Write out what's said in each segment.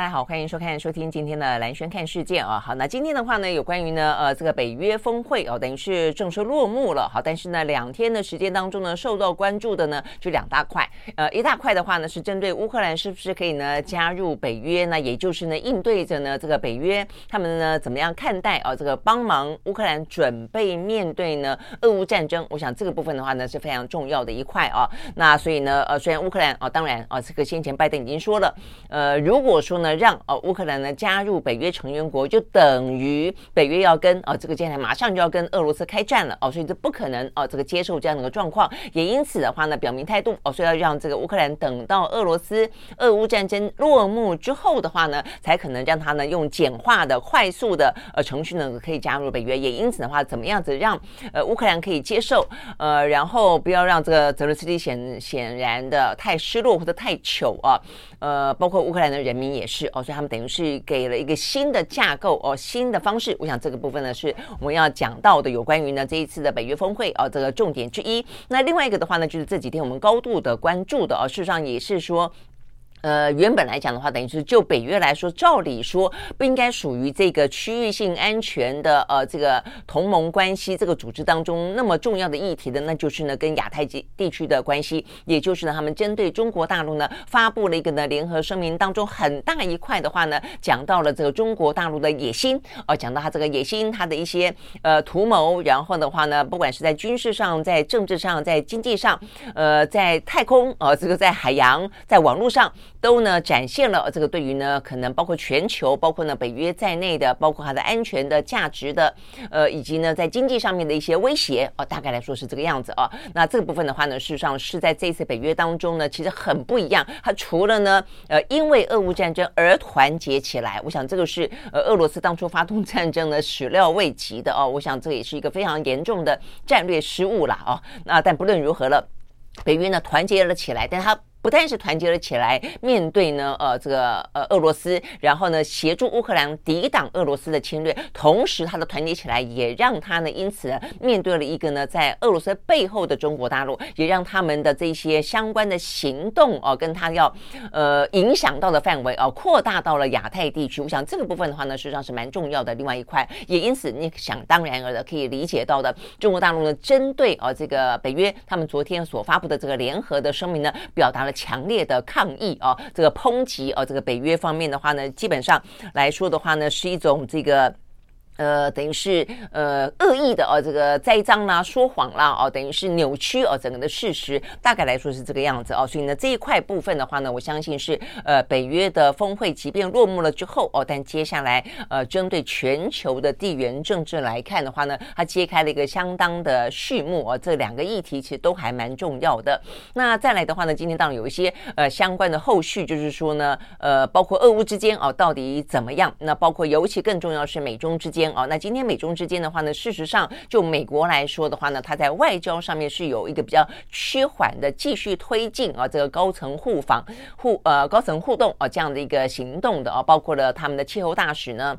大家好，欢迎收看、收听今天的蓝轩看世界啊。好，那今天的话呢，有关于呢，呃，这个北约峰会哦，等于是正式落幕了。好，但是呢，两天的时间当中呢，受到关注的呢，就两大块。呃，一大块的话呢，是针对乌克兰是不是可以呢加入北约呢？也就是呢，应对着呢这个北约他们呢怎么样看待啊？这个帮忙乌克兰准备面对呢俄乌战争。我想这个部分的话呢是非常重要的一块啊。那所以呢，呃，虽然乌克兰啊，当然啊，这个先前拜登已经说了，呃，如果说呢。让哦乌克兰呢加入北约成员国，就等于北约要跟哦这个接下来马上就要跟俄罗斯开战了哦，所以这不可能哦这个接受这样的一个状况，也因此的话呢表明态度哦，所以要让这个乌克兰等到俄罗斯俄乌战争落幕之后的话呢，才可能让他呢用简化的快速的呃程序呢可以加入北约，也因此的话怎么样子让呃乌克兰可以接受呃，然后不要让这个泽连斯基显显然的太失落或者太糗啊，呃，包括乌克兰的人民也是。哦，所以他们等于是给了一个新的架构哦，新的方式。我想这个部分呢，是我们要讲到的有关于呢这一次的北约峰会哦，这个重点之一。那另外一个的话呢，就是这几天我们高度的关注的哦，事实上也是说。呃，原本来讲的话，等于是就北约来说，照理说不应该属于这个区域性安全的呃这个同盟关系这个组织当中那么重要的议题的，那就是呢跟亚太地地区的关系，也就是呢他们针对中国大陆呢发布了一个呢联合声明当中很大一块的话呢，讲到了这个中国大陆的野心，哦，讲到他这个野心，他的一些呃图谋，然后的话呢，不管是在军事上、在政治上、在经济上，呃，在太空，呃，这个在海洋、在网络上。都呢展现了这个对于呢可能包括全球，包括呢北约在内的，包括它的安全的价值的，呃，以及呢在经济上面的一些威胁哦，大概来说是这个样子哦。那这个部分的话呢，事实上是在这次北约当中呢，其实很不一样。它除了呢，呃，因为俄乌战争而团结起来，我想这个是呃俄罗斯当初发动战争呢始料未及的哦。我想这也是一个非常严重的战略失误了啊。那但不论如何了，北约呢团结了起来，但它。不但是团结了起来，面对呢，呃，这个呃俄罗斯，然后呢，协助乌克兰抵挡俄罗斯的侵略，同时他的团结起来，也让他呢，因此面对了一个呢，在俄罗斯背后的中国大陆，也让他们的这些相关的行动哦、跟他要呃影响到的范围哦、扩大到了亚太地区。我想这个部分的话呢，实际上是蛮重要的。另外一块，也因此你想当然而的可以理解到的，中国大陆呢，针对哦、呃、这个北约他们昨天所发布的这个联合的声明呢，表达了。强烈的抗议啊，这个抨击啊，这个北约方面的话呢，基本上来说的话呢，是一种这个。呃，等于是呃恶意的哦，这个栽赃啦、说谎啦哦，等于是扭曲哦整个的事实，大概来说是这个样子哦。所以呢，这一块部分的话呢，我相信是呃北约的峰会即便落幕了之后哦，但接下来呃针对全球的地缘政治来看的话呢，它揭开了一个相当的序幕哦。这两个议题其实都还蛮重要的。那再来的话呢，今天当然有一些呃相关的后续，就是说呢，呃，包括俄乌之间哦到底怎么样？那包括尤其更重要是美中之间。哦，那今天美中之间的话呢，事实上就美国来说的话呢，它在外交上面是有一个比较趋缓的继续推进啊，这个高层互访互呃高层互动啊这样的一个行动的啊，包括了他们的气候大使呢。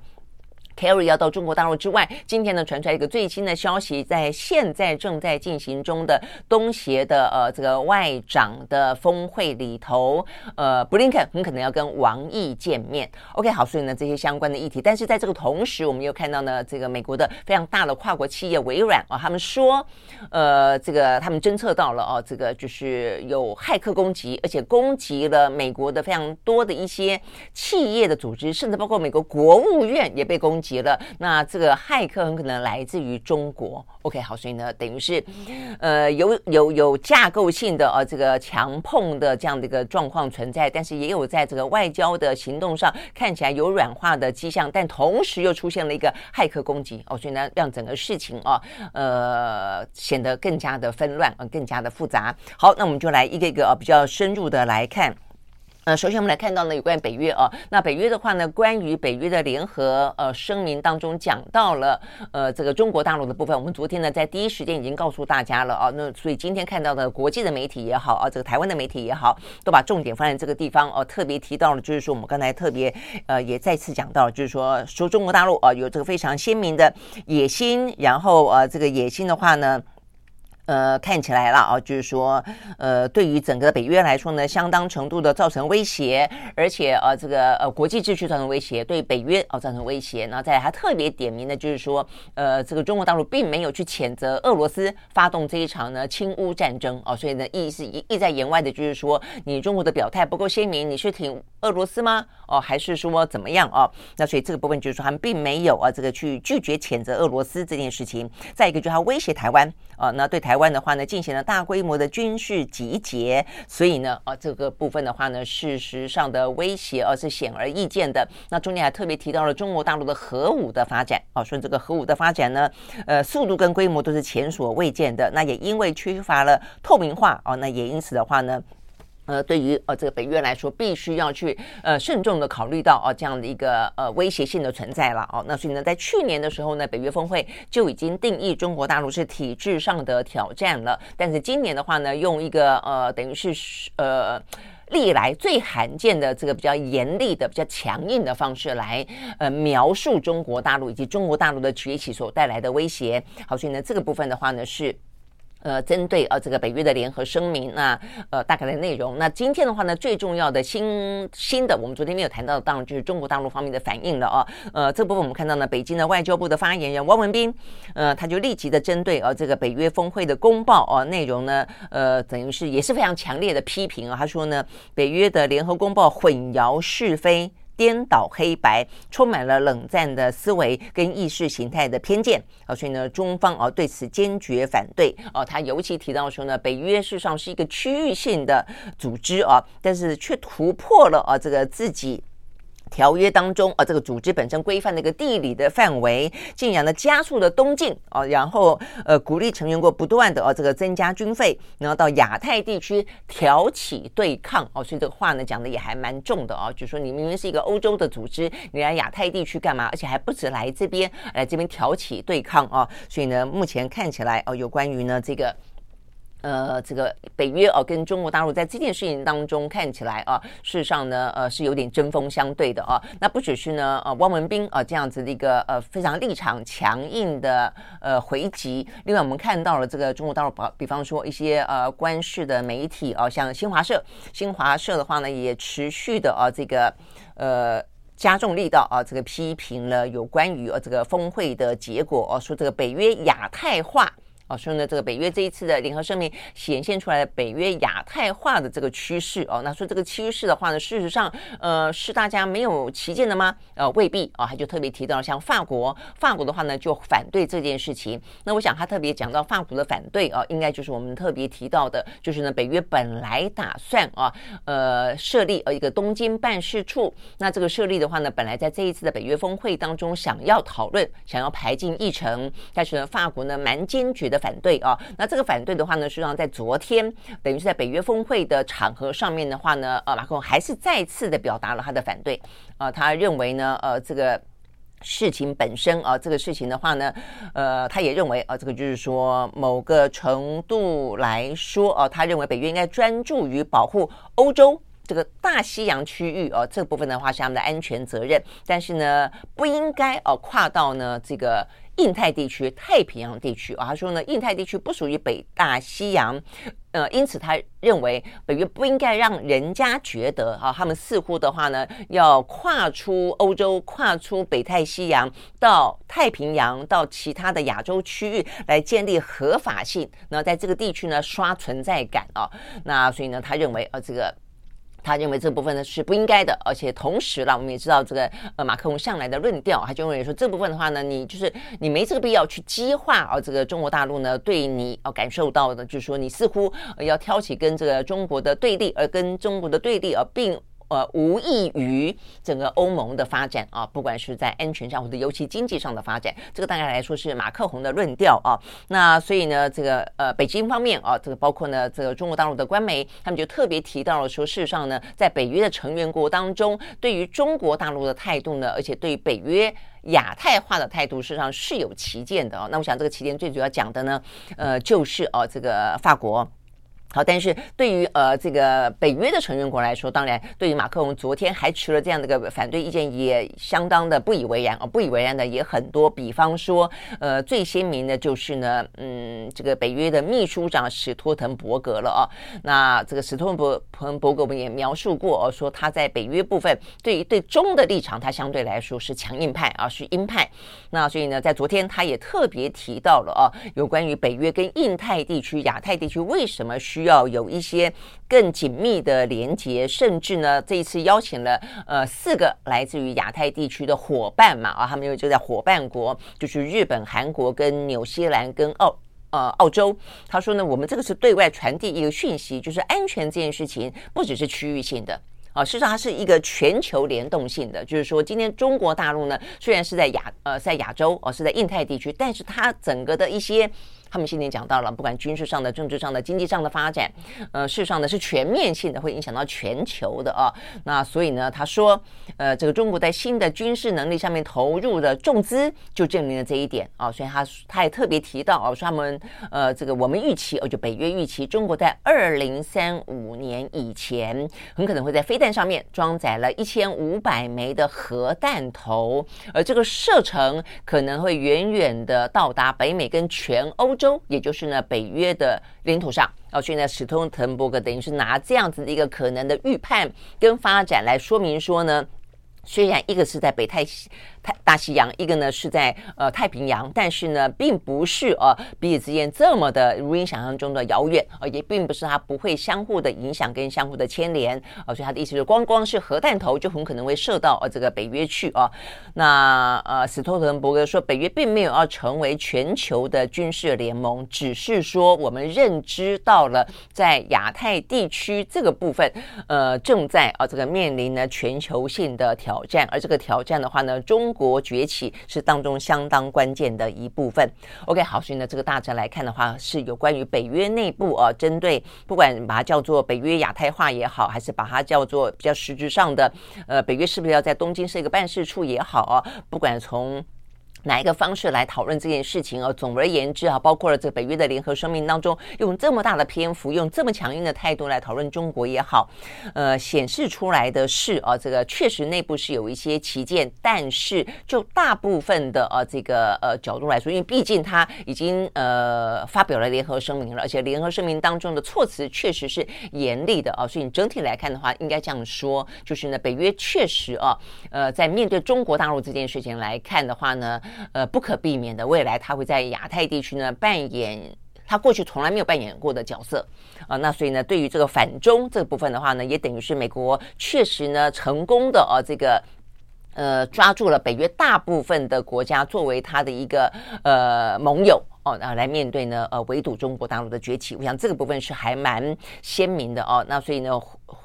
Kerry 要到中国大陆之外，今天呢传出来一个最新的消息，在现在正在进行中的东协的呃这个外长的峰会里头，呃布林肯很可能要跟王毅见面。OK，好，所以呢这些相关的议题，但是在这个同时，我们又看到呢这个美国的非常大的跨国企业微软啊，他们说，呃这个他们侦测到了哦，这个就是有骇客攻击，而且攻击了美国的非常多的一些企业的组织，甚至包括美国国务院也被攻击。袭了。那这个骇客很可能来自于中国。OK，好，所以呢，等于是呃有有有架构性的呃这个强碰的这样的一个状况存在，但是也有在这个外交的行动上看起来有软化的迹象，但同时又出现了一个骇客攻击哦，所以呢，让整个事情啊呃显得更加的纷乱，呃，更加的复杂。好，那我们就来一个一个啊比较深入的来看。呃，首先我们来看到呢，有关北约啊，那北约的话呢，关于北约的联合呃声明当中讲到了呃这个中国大陆的部分，我们昨天呢在第一时间已经告诉大家了啊，那所以今天看到的国际的媒体也好啊，这个台湾的媒体也好，都把重点放在这个地方哦，特别提到了，就是说我们刚才特别呃也再次讲到，就是说说中国大陆啊有这个非常鲜明的野心，然后呃这个野心的话呢。呃，看起来了啊，就是说，呃，对于整个北约来说呢，相当程度的造成威胁，而且呃，这个呃国际秩序造成威胁，对北约哦造成威胁。然后再来，还特别点名的就是说，呃，这个中国大陆并没有去谴责俄罗斯发动这一场呢侵乌战争哦，所以呢，意思意意在言外的就是说，你中国的表态不够鲜明，你是挺俄罗斯吗？哦，还是说怎么样哦？那所以这个部分就是说，他们并没有啊，这个去拒绝谴责俄罗斯这件事情。再一个就是他威胁台湾啊，那对台。湾的话呢，进行了大规模的军事集结，所以呢，啊，这个部分的话呢，事实上的威胁啊是显而易见的。那中间还特别提到了中国大陆的核武的发展，啊，说这个核武的发展呢，呃，速度跟规模都是前所未见的。那也因为缺乏了透明化，啊，那也因此的话呢。呃，对于呃这个北约来说，必须要去呃慎重的考虑到哦这样的一个呃威胁性的存在了哦。那所以呢，在去年的时候呢，北约峰会就已经定义中国大陆是体制上的挑战了。但是今年的话呢，用一个呃等于是呃历来最罕见的这个比较严厉的、比较强硬的方式来呃描述中国大陆以及中国大陆的崛起所带来的威胁。好，所以呢，这个部分的话呢是。呃，针对呃这个北约的联合声明，那呃大概的内容，那今天的话呢，最重要的新新的，我们昨天没有谈到的，当然就是中国大陆方面的反应了啊。呃，这部分我们看到呢，北京的外交部的发言人汪文斌，呃，他就立即的针对呃这个北约峰会的公报啊内容呢，呃，等于是也是非常强烈的批评啊。他说呢，北约的联合公报混淆是非。颠倒黑白，充满了冷战的思维跟意识形态的偏见啊，所以呢，中方啊对此坚决反对啊。他尤其提到说呢，北约事实上是一个区域性的组织啊，但是却突破了啊这个自己。条约当中啊，这个组织本身规范的一个地理的范围，竟然呢加速了东进啊，然后呃鼓励成员国不断的啊这个增加军费，然后到亚太地区挑起对抗哦，所以这个话呢讲的也还蛮重的啊，就说你明明是一个欧洲的组织，你来亚太地区干嘛？而且还不止来这边来这边挑起对抗啊，所以呢目前看起来哦，有关于呢这个。呃，这个北约哦，跟中国大陆在这件事情当中看起来啊，事实上呢，呃，是有点针锋相对的啊。那不只是呢，呃，汪文斌啊这样子的一个呃非常立场强硬的呃回击。另外，我们看到了这个中国大陆，比比方说一些呃官视的媒体啊，像新华社，新华社的话呢，也持续的啊这个呃加重力道啊，这个批评了有关于呃这个峰会的结果啊，说这个北约亚太化。哦，所以呢，这个北约这一次的联合声明显现出来的北约亚太化的这个趋势哦，那说这个趋势的话呢，事实上，呃，是大家没有歧见的吗？呃，未必啊，他就特别提到像法国，法国的话呢就反对这件事情。那我想他特别讲到法国的反对啊，应该就是我们特别提到的，就是呢，北约本来打算啊，呃，设立呃一个东京办事处。那这个设立的话呢，本来在这一次的北约峰会当中想要讨论，想要排进议程，但是呢，法国呢蛮坚决的。反对啊，那这个反对的话呢，实际上在昨天，等于是在北约峰会的场合上面的话呢，呃，马克龙还是再次的表达了他的反对啊，他认为呢，呃，这个事情本身啊，这个事情的话呢，呃，他也认为啊，这个就是说某个程度来说啊，他认为北约应该专注于保护欧洲这个大西洋区域啊，这部分的话是他们的安全责任，但是呢，不应该哦跨到呢这个。印太地区、太平洋地区啊，他说呢，印太地区不属于北大西洋，呃，因此他认为北约不应该让人家觉得啊，他们似乎的话呢，要跨出欧洲、跨出北太西洋到太平洋、到其他的亚洲区域来建立合法性，那在这个地区呢刷存在感啊，那所以呢，他认为啊，这个。他认为这部分呢是不应该的，而且同时啦，我们也知道这个呃马克龙向来的论调，他就认为说这部分的话呢，你就是你没这个必要去激化啊，这个中国大陆呢对你啊感受到的，就是说你似乎要挑起跟这个中国的对立，而跟中国的对立而并。呃，无异于整个欧盟的发展啊，不管是在安全上或者尤其经济上的发展，这个大概来说是马克宏的论调啊。那所以呢，这个呃，北京方面啊，这个包括呢，这个中国大陆的官媒，他们就特别提到了说，事实上呢，在北约的成员国当中，对于中国大陆的态度呢，而且对北约亚太化的态度，事实上是有歧见的啊。那我想这个歧见最主要讲的呢，呃，就是哦，这个法国。好，但是对于呃这个北约的成员国来说，当然对于马克龙昨天还持了这样的一个反对意见，也相当的不以为然啊，不以为然的也很多。比方说，呃，最鲜明的就是呢，嗯，这个北约的秘书长史托滕伯格了啊。那这个史托滕伯伯伯格我们也描述过哦，说他在北约部分对于对中的立场，他相对来说是强硬派啊，是鹰派。那所以呢，在昨天他也特别提到了啊，有关于北约跟印太地区、亚太地区为什么需需要有一些更紧密的连接，甚至呢，这一次邀请了呃四个来自于亚太地区的伙伴嘛啊，他们又就在伙伴国，就是日本、韩国跟纽西兰跟澳呃澳洲。他说呢，我们这个是对外传递一个讯息，就是安全这件事情不只是区域性的啊，事实上它是一个全球联动性的。就是说，今天中国大陆呢，虽然是在亚呃在亚洲哦，是在印太地区，但是它整个的一些。他们今天讲到了，不管军事上的、政治上的、经济上的发展，呃，事实上呢是全面性的，会影响到全球的啊。那所以呢，他说，呃，这个中国在新的军事能力上面投入的重资，就证明了这一点啊。所以他他也特别提到啊，说他们呃，这个我们预期，哦，就北约预期，中国在二零三五年以前，很可能会在飞弹上面装载了一千五百枚的核弹头，而这个射程可能会远远的到达北美跟全欧。州，也就是呢北约的领土上，哦，所以呢史通滕伯格等于是拿这样子的一个可能的预判跟发展来说明说呢，虽然一个是在北太。太大西洋，一个呢是在呃太平洋，但是呢，并不是呃彼此之间这么的如你想象中的遥远，呃，也并不是它不会相互的影响跟相互的牵连，呃，所以他的意思是，光光是核弹头就很可能会射到呃这个北约去啊。那呃，斯托滕伯格说，北约并没有要成为全球的军事联盟，只是说我们认知到了在亚太地区这个部分，呃，正在啊、呃、这个面临呢全球性的挑战，而这个挑战的话呢，中国崛起是当中相当关键的一部分。OK，好，所以呢，这个大致来看的话，是有关于北约内部啊，针对不管把它叫做北约亚太化也好，还是把它叫做比较实质上的，呃，北约是不是要在东京设一个办事处也好啊，不管从。哪一个方式来讨论这件事情啊？总而言之啊，包括了这北约的联合声明当中，用这么大的篇幅，用这么强硬的态度来讨论中国也好，呃，显示出来的是啊，这个确实内部是有一些歧见，但是就大部分的啊这个呃角度来说，因为毕竟他已经呃发表了联合声明了，而且联合声明当中的措辞确实是严厉的啊，所以你整体来看的话，应该这样说，就是呢，北约确实啊，呃，在面对中国大陆这件事情来看的话呢。呃，不可避免的，未来他会在亚太地区呢扮演他过去从来没有扮演过的角色啊、那所以呢，对于这个反中这个部分的话呢，也等于是美国确实呢成功的啊、这个呃抓住了北约大部分的国家作为他的一个呃盟友。哦，那来面对呢，呃，围堵中国大陆的崛起，我想这个部分是还蛮鲜明的哦。那所以呢，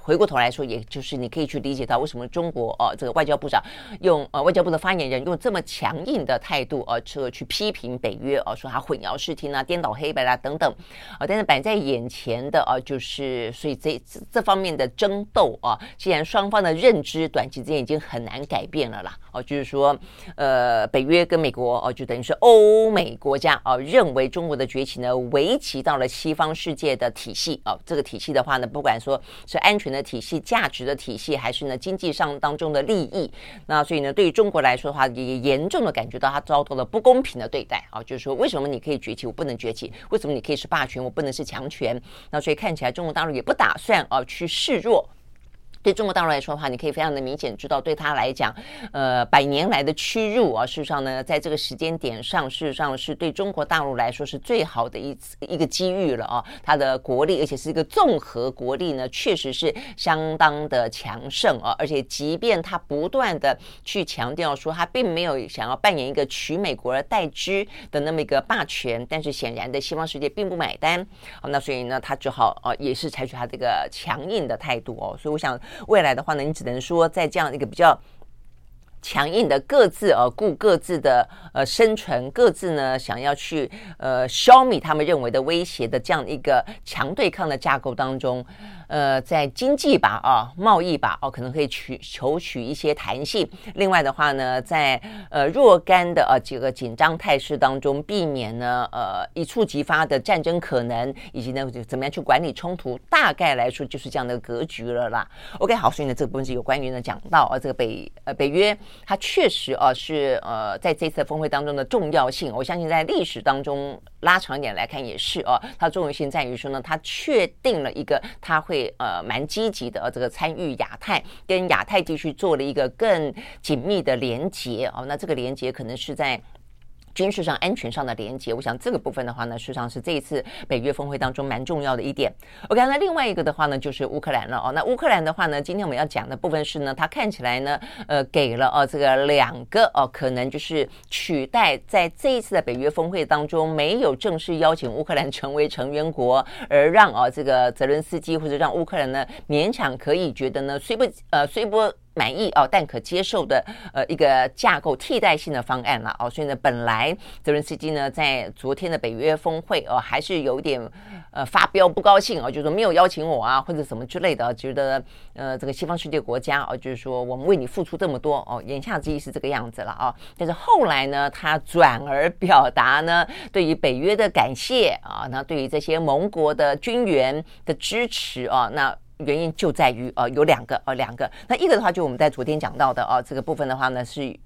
回过头来说，也就是你可以去理解到为什么中国哦，这个外交部长用呃外交部的发言人用这么强硬的态度呃，这个去批评北约哦，说他混淆视听啊、颠倒黑白啦、啊、等等啊。但是摆在眼前的啊，就是所以这这方面的争斗啊，既然双方的认知短期之间已经很难改变了啦，哦，就是说呃，北约跟美国哦，就等于是欧美国家哦。认为中国的崛起呢，危及到了西方世界的体系啊、哦，这个体系的话呢，不管说是安全的体系、价值的体系，还是呢经济上当中的利益，那所以呢，对于中国来说的话，也严重的感觉到它遭到了不公平的对待啊，就是说，为什么你可以崛起，我不能崛起？为什么你可以是霸权，我不能是强权？那所以看起来中国大陆也不打算啊去示弱。对中国大陆来说的话，你可以非常的明显知道，对他来讲，呃，百年来的屈辱啊，事实上呢，在这个时间点上，事实上是对中国大陆来说是最好的一次一个机遇了啊。它的国力，而且是一个综合国力呢，确实是相当的强盛啊。而且，即便他不断的去强调说，他并没有想要扮演一个取美国而代之的那么一个霸权，但是显然的，西方世界并不买单。好，那所以呢，他只好啊，也是采取他这个强硬的态度哦。所以，我想。未来的话呢，你只能说在这样一个比较强硬的各自呃顾各自的呃生存，各自呢想要去呃消灭他们认为的威胁的这样一个强对抗的架构当中。呃，在经济吧，啊，贸易吧，哦，可能可以取求取一些弹性。另外的话呢，在呃若干的呃几个紧张态势当中，避免呢呃一触即发的战争可能，以及呢怎么样去管理冲突，大概来说就是这样的格局了啦。OK，好，所以呢这个部分是有关于呢讲到啊这个北呃北约，它确实啊是呃在这次峰会当中的重要性。我相信在历史当中拉长一点来看也是哦，它重要性在于说呢，它确定了一个它会。呃，蛮积极的，这个参与亚太，跟亚太地区做了一个更紧密的连接哦。那这个连接可能是在。军事上、安全上的连接，我想这个部分的话呢，事实上是这一次北约峰会当中蛮重要的一点。OK，那另外一个的话呢，就是乌克兰了哦。那乌克兰的话呢，今天我们要讲的部分是呢，它看起来呢，呃，给了哦这个两个哦，可能就是取代在这一次的北约峰会当中没有正式邀请乌克兰成为成员国，而让哦这个泽伦斯基或者让乌克兰呢勉强可以觉得呢，虽不呃虽不。满意哦，但可接受的呃一个架构替代性的方案了哦，所以呢，本来泽伦斯基呢在昨天的北约峰会哦，还是有点呃发飙不高兴哦，就是说没有邀请我啊，或者什么之类的，觉得呃这个西方世界国家哦，就是说我们为你付出这么多哦，言下之意是这个样子了啊、哦。但是后来呢，他转而表达呢 对于北约的感谢啊，那对于这些盟国的军援的支持啊，那。原因就在于呃有两个呃两个，那一个的话就我们在昨天讲到的啊、这个部分的话呢是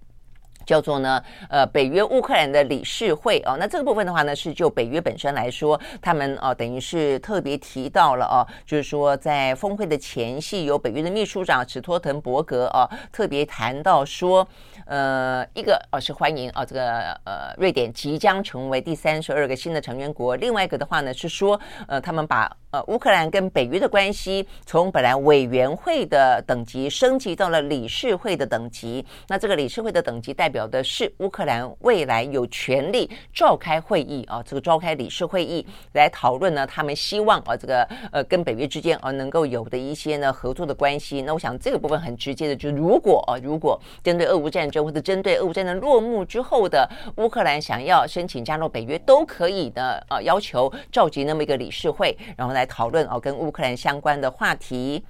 叫做呢呃北约乌克兰的理事会哦、那这个部分的话呢是就北约本身来说，他们哦、等于是特别提到了哦、就是说在峰会的前夕，由北约的秘书长史托滕伯格哦、特别谈到说。呃，一个哦是欢迎啊、哦，这个呃瑞典即将成为第三十二个新的成员国。另外一个的话呢是说，呃，他们把呃乌克兰跟北约的关系从本来委员会的等级升级到了理事会的等级。那这个理事会的等级代表的是乌克兰未来有权利召开会议啊、这个召开理事会议来讨论呢，他们希望啊、这个呃跟北约之间啊、能够有的一些呢合作的关系。那我想这个部分很直接的，就是如果啊如果针对俄乌战争。或者针对俄乌战争落幕之后的乌克兰想要申请加入北约，都可以的。呃，要求召集那么一个理事会，然后呢来讨论哦，跟乌克兰相关的话题。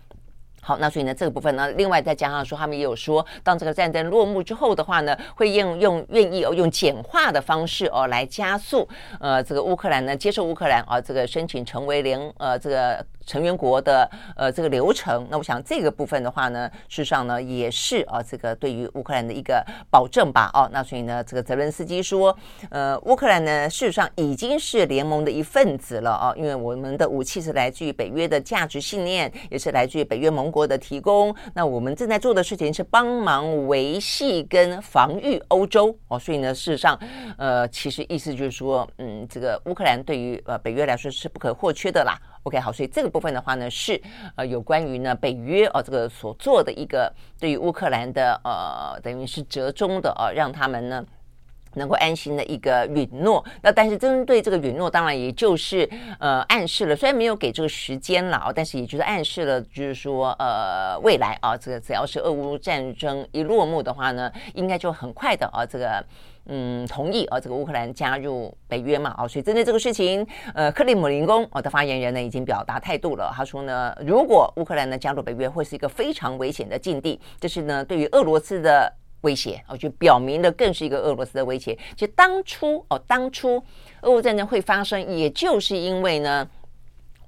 好，那所以呢，这个部分呢，另外再加上说，他们也有说，当这个战争落幕之后的话呢，会用用愿意哦，用简化的方式哦，来加速呃，这个乌克兰呢接受乌克兰啊，这个申请成为联呃这个。成员国的呃这个流程，那我想这个部分的话呢，事实上呢也是啊这个对于乌克兰的一个保证吧哦，那所以呢这个泽伦斯基说，呃乌克兰呢事实上已经是联盟的一份子了啊，因为我们的武器是来自于北约的价值信念，也是来自于北约盟国的提供。那我们正在做的事情是帮忙维系跟防御欧洲哦，所以呢事实上呃其实意思就是说，嗯这个乌克兰对于呃北约来说是不可或缺的啦。OK，好，所以这个部分的话呢，是呃有关于呢北约哦这个所做的一个对于乌克兰的呃等于是折中的呃让他们呢能够安心的一个允诺。那但是针对这个允诺，当然也就是呃暗示了，虽然没有给这个时间了啊，但是也就是暗示了，就是说呃未来啊这个只要是俄乌战争一落幕的话呢，应该就很快的啊这个。嗯，同意啊，这个乌克兰加入北约嘛，啊，所以针对这个事情，呃，克里姆林宫啊的发言人呢已经表达态度了，他说呢，如果乌克兰呢加入北约，会是一个非常危险的境地，这是呢对于俄罗斯的威胁，哦就表明的更是一个俄罗斯的威胁。其实当初哦，当初俄乌战争会发生，也就是因为呢。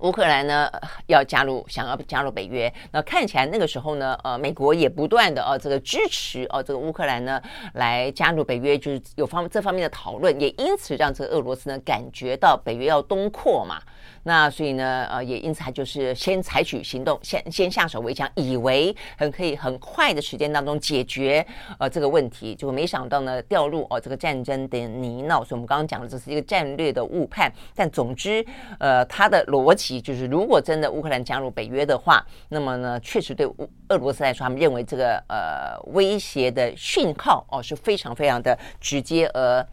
乌克兰呢要加入，想要加入北约，那看起来那个时候呢，呃，美国也不断的呃这个支持哦、呃，这个乌克兰呢来加入北约，就是有方这方面的讨论，也因此让这个俄罗斯呢感觉到北约要东扩嘛。那所以呢，呃，也因此他就是先采取行动，先先下手为强，以为很可以很快的时间当中解决呃这个问题，结果没想到呢掉入哦这个战争的泥淖。所以我们刚刚讲的这是一个战略的误判。但总之，呃，他的逻辑就是，如果真的乌克兰加入北约的话，那么呢，确实对乌俄罗斯来说，他们认为这个呃威胁的讯号哦是非常非常的直接而。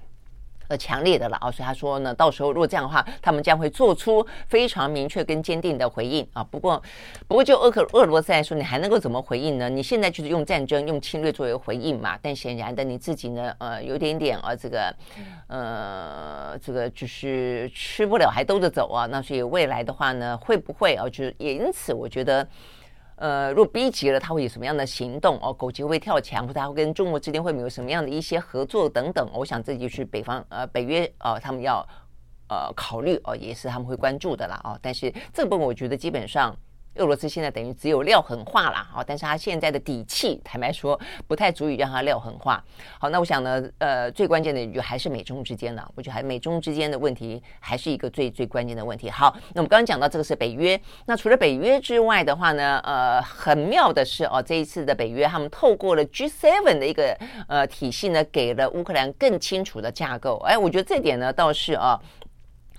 呃，强烈的了啊，所以他说呢，到时候如果这样的话，他们将会做出非常明确跟坚定的回应啊。不过，不过就俄克俄罗斯来说，你还能够怎么回应呢？你现在就是用战争、用侵略作为回应嘛。但显然的，你自己呢，呃，有点点啊，这个，呃，这个就是吃不了还兜着走啊。那所以未来的话呢，会不会啊？就是也因此，我觉得。呃，如果逼急了，他会有什么样的行动？哦，狗急会跳墙，或者他会跟中国之间会有什么样的一些合作等等？我想这就是北方呃北约呃他们要呃考虑哦，也是他们会关注的啦哦。但是这部分我觉得基本上。俄罗斯现在等于只有撂狠话了啊，但是他现在的底气，坦白说不太足以让他撂狠话。好，那我想呢，呃，最关键的就还是美中之间呢，我觉得还美中之间的问题还是一个最最关键的问题。好，那我们刚刚讲到这个是北约，那除了北约之外的话呢，呃，很妙的是哦，这一次的北约他们透过了 G7 的一个呃体系呢，给了乌克兰更清楚的架构。哎，我觉得这点呢倒是啊。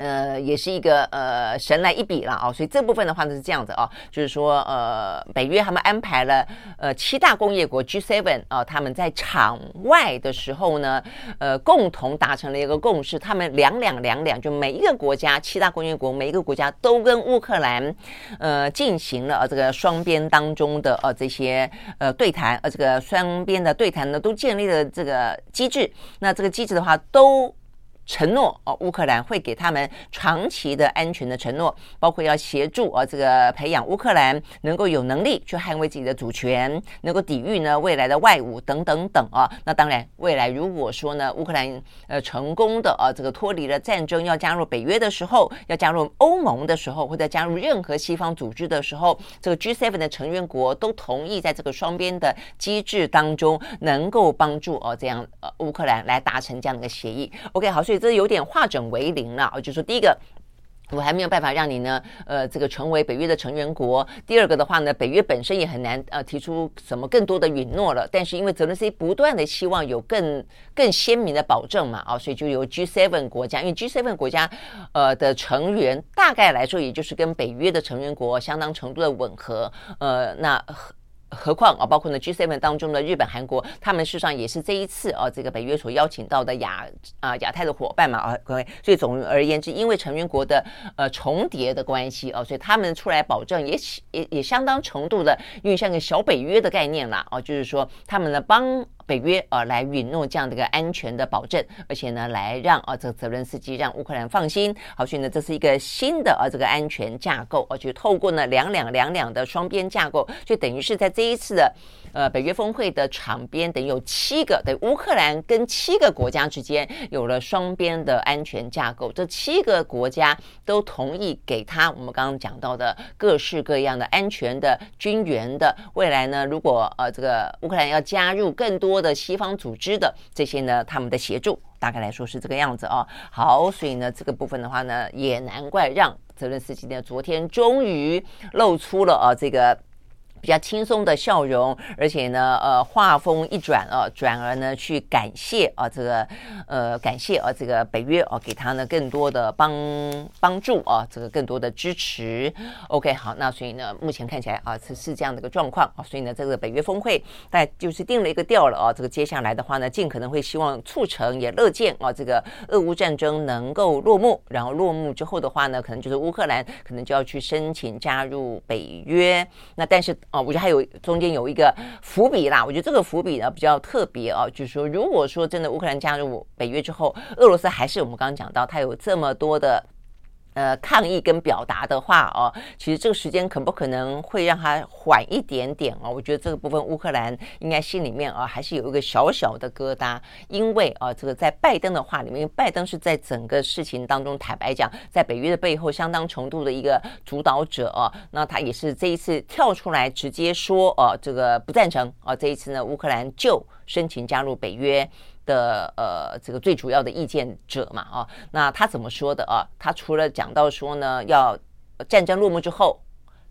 呃，也是一个呃神来一笔了啊、哦，所以这部分的话呢是这样子啊、哦，就是说呃北约他们安排了呃七大工业国 G7 啊、哦，他们在场外的时候呢，呃共同达成了一个共识，他们两两两两，就每一个国家七大工业国每一个国家都跟乌克兰呃进行了呃这个双边当中的呃这些呃对谈，呃这个双边的对谈呢都建立了这个机制，那这个机制的话都。承诺哦，乌克兰会给他们长期的安全的承诺，包括要协助啊，这个培养乌克兰能够有能力去捍卫自己的主权，能够抵御呢未来的外侮等等等啊。那当然，未来如果说呢乌克兰呃成功的啊这个脱离了战争，要加入北约的时候，要加入欧盟的时候，或者加入任何西方组织的时候，这个 G7 的成员国都同意在这个双边的机制当中能够帮助哦这样呃乌克兰来达成这样的一个协议。OK，好，所以。这有点化整为零了啊，就是说，第一个，我还没有办法让你呢，呃，这个成为北约的成员国；第二个的话呢，北约本身也很难呃提出什么更多的允诺了。但是因为泽连斯基不断的希望有更更鲜明的保证嘛，啊，所以就由 G7 国家，因为 G7 国家呃的成员大概来说，也就是跟北约的成员国相当程度的吻合，呃，那。何况啊，包括呢 G7 当中的日本、韩国，他们事实上也是这一次啊，这个北约所邀请到的亚啊亚太的伙伴嘛啊，各位，所以总而言之，因为成员国的呃重叠的关系啊，所以他们出来保证也也也相当程度的，因为像个小北约的概念啦啊，就是说他们呢帮。北约啊，来允诺这样的一个安全的保证，而且呢，来让啊这个泽伦斯基让乌克兰放心。好，所以呢，这是一个新的啊这个安全架构，而且透过呢两两两两的双边架构，就等于是在这一次的。呃，北约峰会的场边等于有七个，等于乌克兰跟七个国家之间有了双边的安全架构。这七个国家都同意给他我们刚刚讲到的各式各样的安全的军援的。未来呢，如果呃这个乌克兰要加入更多的西方组织的这些呢，他们的协助，大概来说是这个样子哦。好，所以呢，这个部分的话呢，也难怪让泽伦斯基呢昨天终于露出了啊这个。比较轻松的笑容，而且呢，呃，话锋一转啊，转而呢去感谢啊，这个呃，感谢啊，这个北约啊，给他呢更多的帮帮助啊，这个更多的支持。OK，好，那所以呢，目前看起来啊，是是这样的一个状况啊，所以呢，这个北约峰会大概就是定了一个调了啊，这个接下来的话呢，尽可能会希望促成也乐见啊，这个俄乌战争能够落幕，然后落幕之后的话呢，可能就是乌克兰可能就要去申请加入北约，那但是。啊，我觉得还有中间有一个伏笔啦。我觉得这个伏笔呢比较特别啊，就是说，如果说真的乌克兰加入北约之后，俄罗斯还是我们刚刚讲到，它有这么多的呃，抗议跟表达的话哦，其实这个时间可不可能会让它缓一点点哦？我觉得这个部分乌克兰应该心里面啊还是有一个小小的疙瘩，因为啊，这个在拜登的话里面，拜登是在整个事情当中，坦白讲，在北约的背后相当程度的一个主导者啊，那他也是这一次跳出来直接说哦，这个不赞成啊，这一次呢，乌克兰就申请加入北约。的呃，这个最主要的意见者嘛，啊，那他怎么说的啊？他除了讲到说呢，要战争落幕之后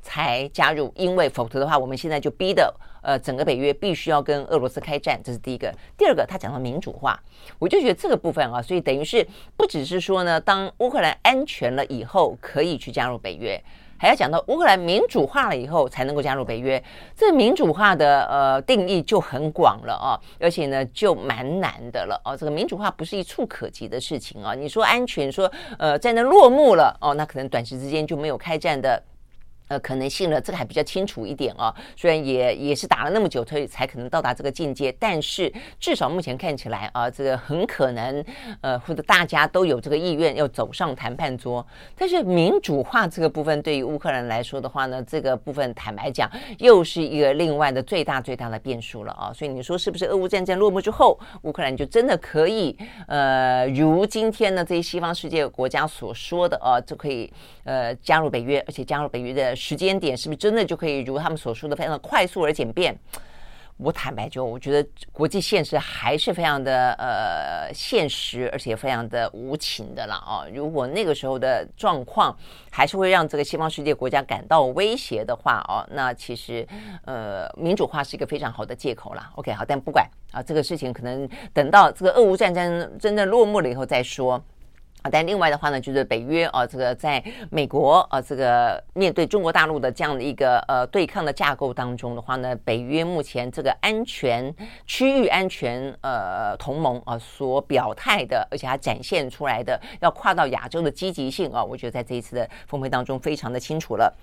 才加入，因为否则的话，我们现在就逼的呃，整个北约必须要跟俄罗斯开战，这是第一个。第二个，他讲到民主化，我就觉得这个部分啊，所以等于是不只是说呢，当乌克兰安全了以后，可以去加入北约。还要讲到乌克兰民主化了以后才能够加入北约，这民主化的呃定义就很广了啊，而且呢就蛮难的了哦。这个民主化不是一触可及的事情啊。你说安全，说呃战争落幕了哦，那可能短时之间就没有开战的。呃，可能性呢，这个还比较清楚一点啊。虽然也也是打了那么久，所以才可能到达这个境界，但是至少目前看起来啊，这个很可能呃，或者大家都有这个意愿要走上谈判桌。但是民主化这个部分，对于乌克兰来说的话呢，这个部分坦白讲，又是一个另外的最大最大的变数了啊。所以你说是不是俄乌战争落幕之后，乌克兰就真的可以呃，如今天呢这些西方世界国家所说的啊，就可以呃加入北约，而且加入北约的。时间点是不是真的就可以如他们所说的非常的快速而简便？我坦白说，我觉得国际现实还是非常的呃现实，而且非常的无情的了啊！如果那个时候的状况还是会让这个西方世界国家感到威胁的话哦，那其实呃民主化是一个非常好的借口啦。OK，好，但不管啊，这个事情可能等到这个俄乌战争真的落幕了以后再说。啊，但另外的话呢，就是北约啊，这个在美国啊，这个面对中国大陆的这样的一个呃对抗的架构当中的话呢，北约目前这个安全区域安全呃同盟啊所表态的，而且它展现出来的要跨到亚洲的积极性啊，我觉得在这一次的峰会当中非常的清楚了。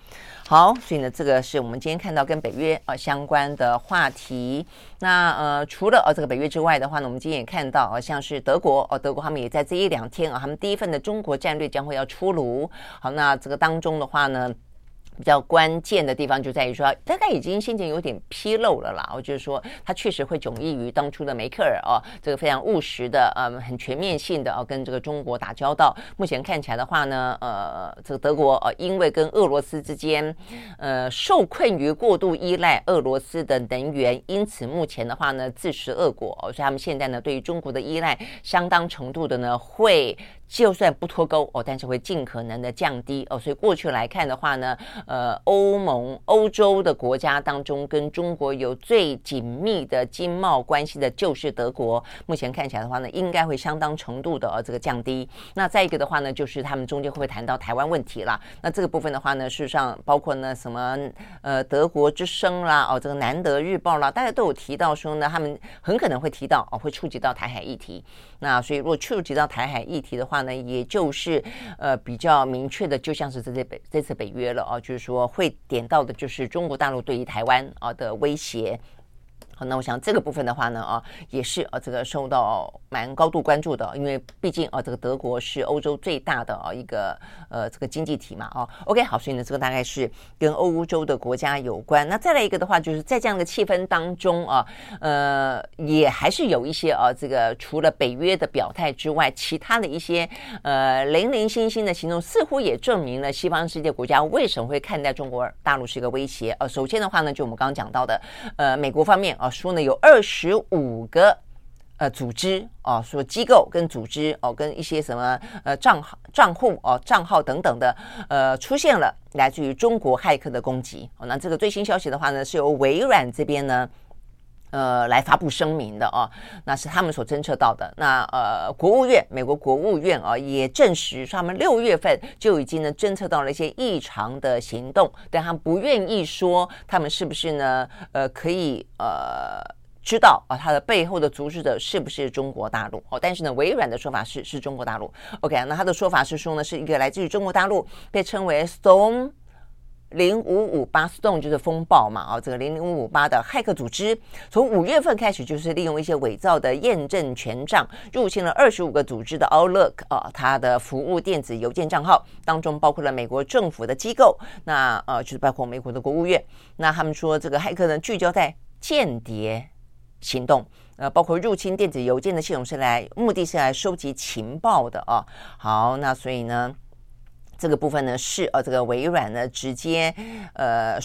好，所以呢，这个是我们今天看到跟北约啊相关的话题。那呃，除了呃这个北约之外的话呢，我们今天也看到啊，像是德国哦，德国他们也在这一两天啊，他们第一份的中国战略将会要出炉。好，那这个当中的话呢。比较关键的地方就在于说，大概已经先前有点披露了啦。我就是说，他确实会迥异于当初的梅克尔哦，这个非常务实的，嗯，很全面性的哦，跟这个中国打交道。目前看起来的话呢，呃，这个德国呃，因为跟俄罗斯之间，呃，受困于过度依赖俄罗斯的能源，因此目前的话呢，自食恶果。所以他们现在呢，对于中国的依赖相当程度的呢，会。就算不脱钩哦，但是会尽可能的降低哦。所以过去来看的话呢，呃，欧盟、欧洲的国家当中，跟中国有最紧密的经贸关系的就是德国。目前看起来的话呢，应该会相当程度的呃这个降低。那再一个的话呢，就是他们中间会不会谈到台湾问题啦？那这个部分的话呢，事实上包括呢什么呃德国之声啦，哦这个南德日报啦，大家都有提到说呢，他们很可能会提到哦，会触及到台海议题。那所以如果触及到台海议题的话，呢，也就是呃比较明确的，就像是这次北这次北约了啊，就是说会点到的，就是中国大陆对于台湾啊的威胁。好，那我想这个部分的话呢，啊，也是啊，这个受到蛮高度关注的，因为毕竟啊，这个德国是欧洲最大的啊一个呃这个经济体嘛，啊，OK，好，所以呢，这个大概是跟欧洲的国家有关。那再来一个的话，就是在这样的气氛当中啊，呃，也还是有一些啊，这个除了北约的表态之外，其他的一些呃零零星星的行动，似乎也证明了西方世界国家为什么会看待中国大陆是一个威胁。呃，首先的话呢，就我们刚刚讲到的，呃，美国方面啊。说呢，有二十五个呃组织啊，说机构跟组织哦，跟一些什么呃账号账户哦账号等等的呃出现了来自于中国骇客的攻击。那这个最新消息的话呢，是由微软这边呢呃来发布声明的哦，那是他们所侦测到的。那呃国务院美国国务院啊也证实，他们六月份就已经呢侦测到了一些异常的行动，但他们不愿意说他们是不是呢呃可以呃。知道啊，它的背后的组织者是不是中国大陆？哦，但是呢，微软的说法是是中国大陆。OK，那他的说法是说呢，是一个来自于中国大陆，被称为 Storm 零五五八 Stone 就是风暴嘛，啊，这个零零五五八的骇客组织，从五月份开始就是利用一些伪造的验证权账，入侵了二十五个组织的 Outlook 啊，它的服务电子邮件账号当中包括了美国政府的机构，那呃就是包括美国的国务院。那他们说这个骇客呢聚焦在间谍行动，呃，包括入侵电子邮件的系统是来目的是来收集情报的啊。好，那所以呢。这个部分呢是呃，这个微软呢直接呃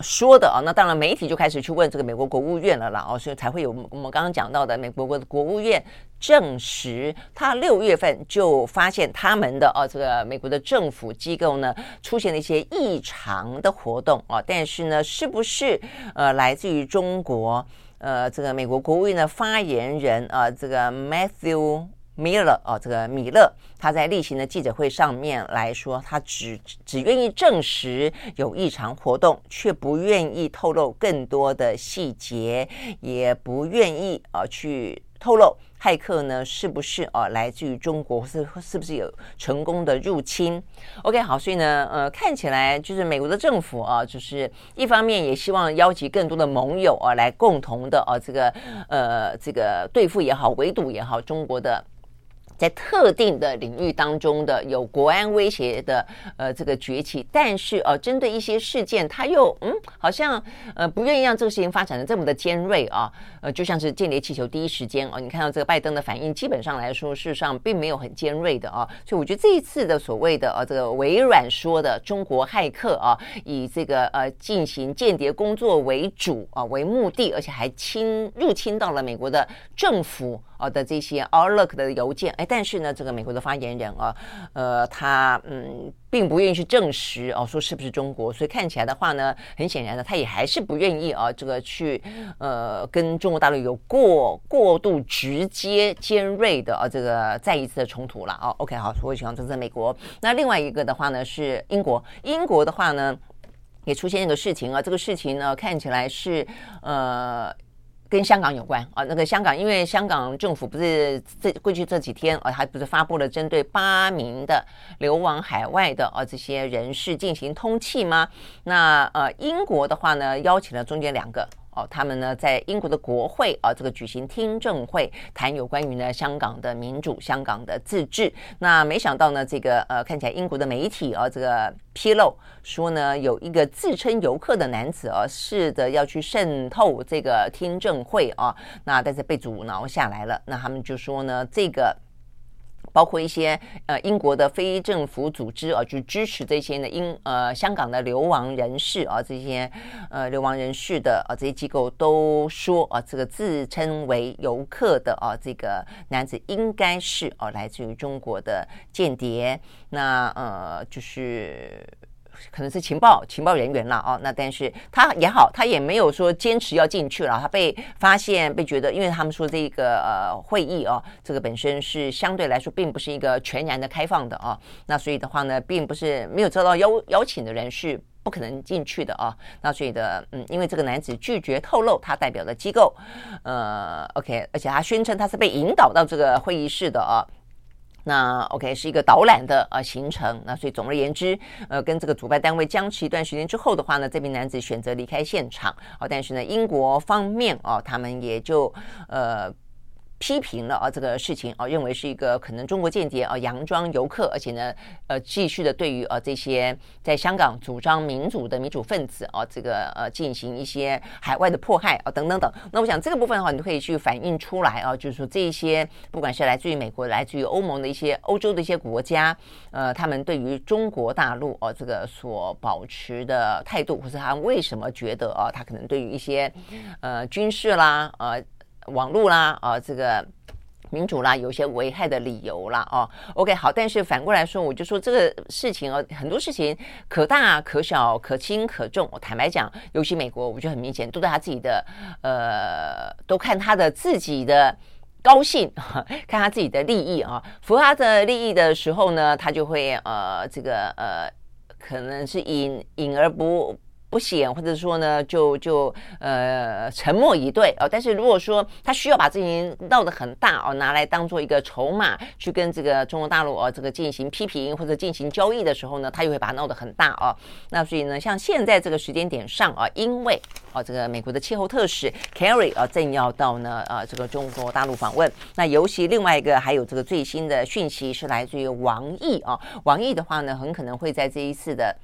说的啊，那当然媒体就开始去问这个美国国务院了啦，哦，所以才会有我们刚刚讲到的美国的国务院证实，他六月份就发现他们的哦这个美国的政府机构呢出现了一些异常的活动啊，但是呢是不是呃来自于中国？呃，这个美国国务院的发言人啊，这个 Matthew。米勒哦，这个米勒他在例行的记者会上面来说，他只只愿意证实有异常活动，却不愿意透露更多的细节，也不愿意啊去透露骇客呢是不是啊来自于中国，是是不是有成功的入侵？OK，好，所以呢，呃，看起来就是美国的政府啊，就是一方面也希望邀集更多的盟友啊来共同的啊这个呃这个对付也好，围堵也好，中国的。在特定的领域当中的有国安威胁的呃这个崛起，但是呃针对一些事件，他又嗯好像呃不愿意让这个事情发展的这么的尖锐啊，呃就像是间谍气球第一时间哦，你看到这个拜登的反应，基本上来说事实上并没有很尖锐的啊，所以我觉得这一次的所谓的呃这个微软说的中国骇客啊，以这个呃进行间谍工作为主啊为目的，而且还侵入侵到了美国的政府。哦的这些 Outlook 的邮件，哎，但是呢，这个美国的发言人啊，呃，他嗯，并不愿意去证实哦，说是不是中国，所以看起来的话呢，很显然的，他也还是不愿意啊，这个去呃跟中国大陆有过过度直接尖锐的啊，这个再一次的冲突了哦。OK，好，所以讲这是美国。那另外一个的话呢是英国，英国的话呢也出现一个事情啊，这个事情呢看起来是呃。跟香港有关啊，那个香港，因为香港政府不是这过去这几天啊，还不是发布了针对八名的流亡海外的啊这些人士进行通气吗？那呃，英国的话呢，邀请了中间两个。哦，他们呢在英国的国会啊，这个举行听证会，谈有关于呢香港的民主、香港的自治。那没想到呢，这个呃看起来英国的媒体啊，这个披露说呢，有一个自称游客的男子啊，试着要去渗透这个听证会啊，那但是被阻挠下来了。那他们就说呢，这个。包括一些呃英国的非政府组织啊，就支持这些呢英呃香港的流亡人士啊，这些呃流亡人士的啊这些机构都说啊，这个自称为游客的啊这个男子应该是啊来自于中国的间谍，那呃就是。可能是情报情报人员了哦，那但是他也好，他也没有说坚持要进去了。他被发现被觉得，因为他们说这个呃会议哦，这个本身是相对来说并不是一个全然的开放的哦，那所以的话呢，并不是没有遭到邀邀请的人是不可能进去的啊。那所以的嗯，因为这个男子拒绝透露他代表的机构，呃，OK，而且他宣称他是被引导到这个会议室的啊。那 OK 是一个导览的呃行程，那所以总而言之，呃，跟这个主办单位僵持一段时间之后的话呢，这名男子选择离开现场，哦，但是呢，英国方面哦，他们也就呃。批评了啊这个事情啊，认为是一个可能中国间谍啊，佯装游客，而且呢，呃，继续的对于啊这些在香港主张民主的民主分子啊，这个呃进行一些海外的迫害啊，等等等。那我想这个部分的话，你可以去反映出来啊，就是说这一些不管是来自于美国、来自于欧盟的一些欧洲的一些国家，呃，他们对于中国大陆啊这个所保持的态度，或是他为什么觉得啊，他可能对于一些呃军事啦，呃。网络啦，啊，这个民主啦，有些危害的理由啦，哦，OK，好，但是反过来说，我就说这个事情啊，很多事情可大可小，可轻可重。我坦白讲，尤其美国，我觉得很明显，都在他自己的，呃，都看他的自己的高兴，看他自己的利益啊，符合他的利益的时候呢，他就会呃，这个呃，可能是隐隐而不。不显，或者说呢，就就呃沉默以对哦。但是如果说他需要把事情闹得很大哦，拿来当做一个筹码去跟这个中国大陆哦这个进行批评或者进行交易的时候呢，他又会把它闹得很大哦。那所以呢，像现在这个时间点上啊，因为哦这个美国的气候特使 Kerry 啊正要到呢呃这个中国大陆访问，那尤其另外一个还有这个最新的讯息是来自于王毅啊，王毅的话呢，很可能会在这一次的。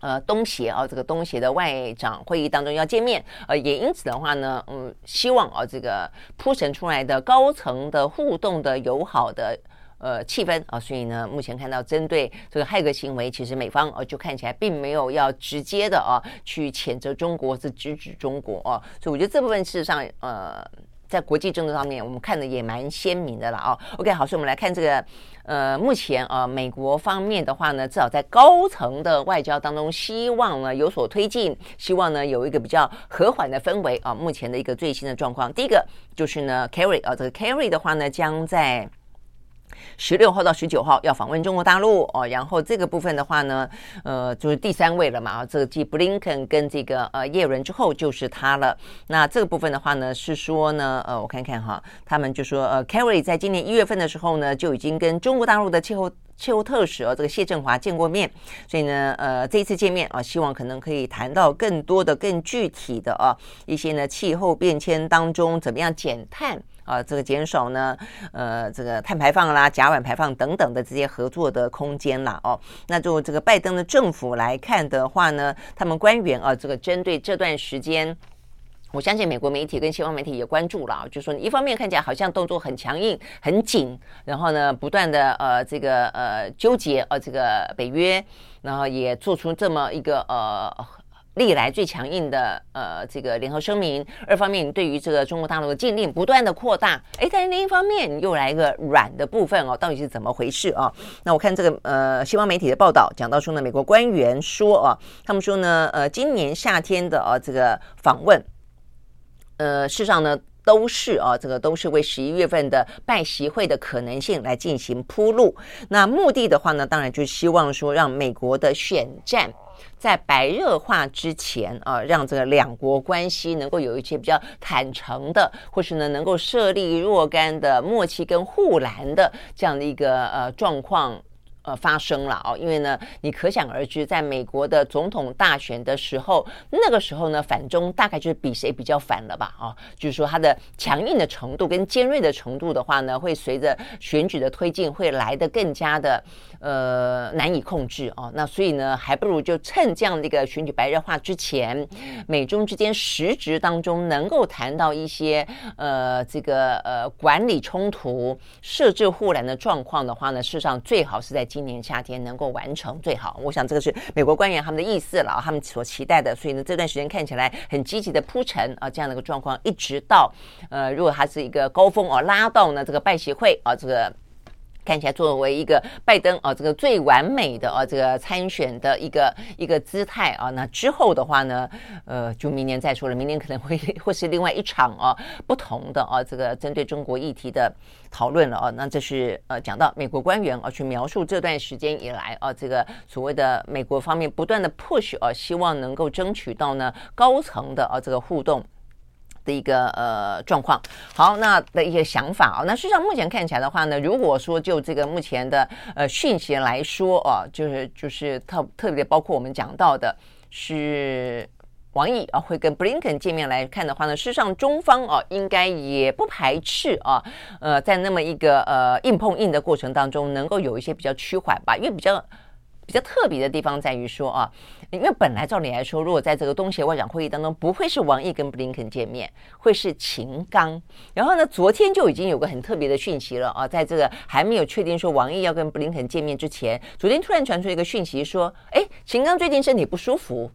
呃，东协啊，这个东协的外长会议当中要见面，呃，也因此的话呢，嗯，希望啊，这个铺陈出来的高层的互动的友好的呃气氛啊，所以呢，目前看到针对这个骇客行为，其实美方呃就看起来并没有要直接的啊去谴责中国，是直指中国啊，所以我觉得这部分事实上呃。在国际政治上面，我们看的也蛮鲜明的了啊。OK，好，所以我们来看这个，呃，目前呃，美国方面的话呢，至少在高层的外交当中，希望呢有所推进，希望呢有一个比较和缓的氛围啊。目前的一个最新的状况，第一个就是呢，carry 啊，这个 carry 的话呢，将在。十六号到十九号要访问中国大陆哦，然后这个部分的话呢，呃，就是第三位了嘛，这个继布林肯跟这个呃叶伦之后就是他了。那这个部分的话呢，是说呢，呃，我看看哈，他们就说呃，Kerry 在今年一月份的时候呢，就已经跟中国大陆的气候气候特使哦，这个谢振华见过面，所以呢，呃，这一次见面啊，希望可能可以谈到更多的、更具体的啊一些呢气候变迁当中怎么样减碳。啊，这个减少呢，呃，这个碳排放啦、甲烷排放等等的这些合作的空间啦，哦，那就这个拜登的政府来看的话呢，他们官员啊，这个针对这段时间，我相信美国媒体跟西方媒体也关注了，就说你一方面看起来好像动作很强硬、很紧，然后呢，不断的呃这个呃纠结呃这个北约，然后也做出这么一个呃。历来最强硬的呃这个联合声明，二方面对于这个中国大陆的禁令不断的扩大，诶，但是另一方面又来一个软的部分哦，到底是怎么回事啊？那我看这个呃西方媒体的报道讲到说呢，美国官员说啊，他们说呢，呃，今年夏天的啊这个访问，呃，事实上呢都是啊这个都是为十一月份的拜习会的可能性来进行铺路。那目的的话呢，当然就希望说让美国的选战。在白热化之前啊，让这个两国关系能够有一些比较坦诚的，或是呢能够设立若干的默契跟护栏的这样的一个呃状况。呃，发生了哦，因为呢，你可想而知，在美国的总统大选的时候，那个时候呢，反中大概就是比谁比较反了吧？哦，就是说它的强硬的程度跟尖锐的程度的话呢，会随着选举的推进会来得更加的呃难以控制哦。那所以呢，还不如就趁这样的一个选举白热化之前，美中之间实质当中能够谈到一些呃这个呃管理冲突、设置护栏的状况的话呢，事实上最好是在。今年夏天能够完成最好，我想这个是美国官员他们的意思了，他们所期待的。所以呢，这段时间看起来很积极的铺陈啊，这样的一个状况，一直到呃，如果它是一个高峰哦，拉到呢这个拜协会啊，这个。看起来作为一个拜登啊，这个最完美的啊，这个参选的一个一个姿态啊，那之后的话呢，呃，就明年再说了，明年可能会会是另外一场啊不同的啊这个针对中国议题的讨论了啊。那这是呃讲到美国官员啊去描述这段时间以来啊这个所谓的美国方面不断的 push 啊，希望能够争取到呢高层的啊这个互动。的一个呃状况，好，那的一些想法啊，那实际上目前看起来的话呢，如果说就这个目前的呃讯息来说啊，就是就是特特别包括我们讲到的是王毅啊会跟布林肯见面来看的话呢，事实上中方啊应该也不排斥啊，呃在那么一个呃硬碰硬的过程当中，能够有一些比较趋缓吧，因为比较。比较特别的地方在于说啊，因为本来照理来说，如果在这个东协外长会议当中，不会是王毅跟布林肯见面，会是秦刚。然后呢，昨天就已经有个很特别的讯息了啊，在这个还没有确定说王毅要跟布林肯见面之前，昨天突然传出一个讯息说，哎，秦刚最近身体不舒服